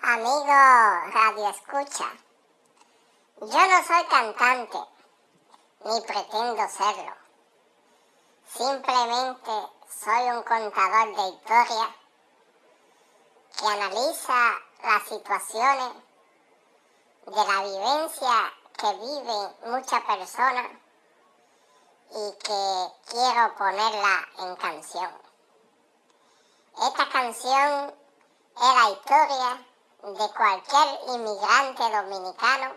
Amigo Radio Escucha, yo no soy cantante, ni pretendo serlo. Simplemente soy un contador de historias que analiza las situaciones de la vivencia que viven muchas personas y que quiero ponerla en canción. Esta canción es la historia de cualquier inmigrante dominicano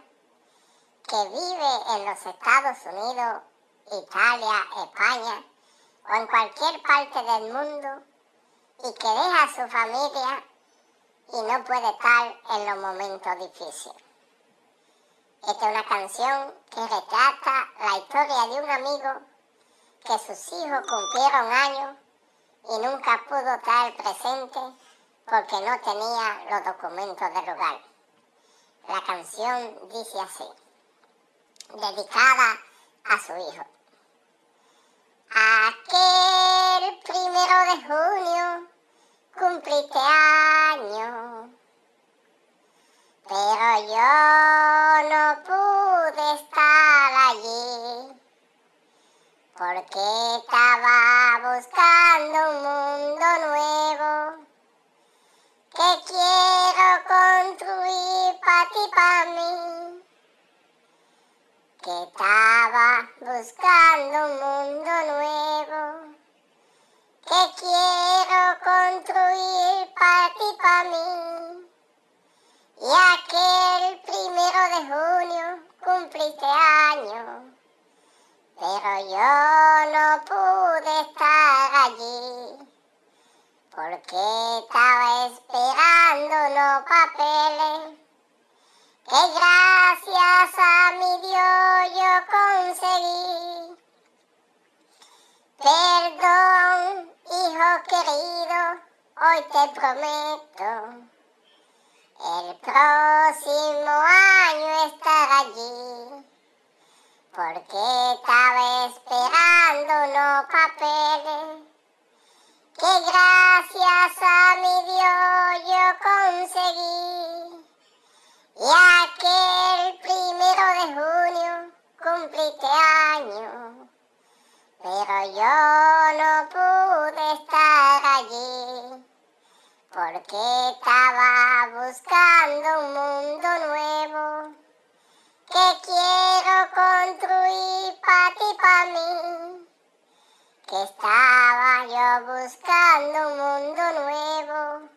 que vive en los Estados Unidos, Italia, España o en cualquier parte del mundo y que deja a su familia y no puede estar en los momentos difíciles. Esta es una canción que retrata la historia de un amigo que sus hijos cumplieron años y nunca pudo estar presente porque no tenía los documentos del lugar. La canción dice así, dedicada a su hijo. Aquel primero de junio cumpliste años, pero yo no pude estar allí porque estaba buscando un mundo nuevo construir para mí. Que estaba buscando un mundo nuevo que quiero construir para ti, para mí. Y aquel primero de junio cumpliste años, pero yo no pude estar allí porque estaba esperando los papeles que gracias a mi Dios yo conseguí. Perdón, hijo querido, hoy te prometo el próximo año estar allí, porque estaba esperando los papeles que gracias a mi Dios yo conseguí. Y aquel primero de junio cumpliste año, pero yo no pude estar allí, porque estaba buscando un mundo nuevo que quiero construir para ti, para mí. Que estaba yo buscando un mundo nuevo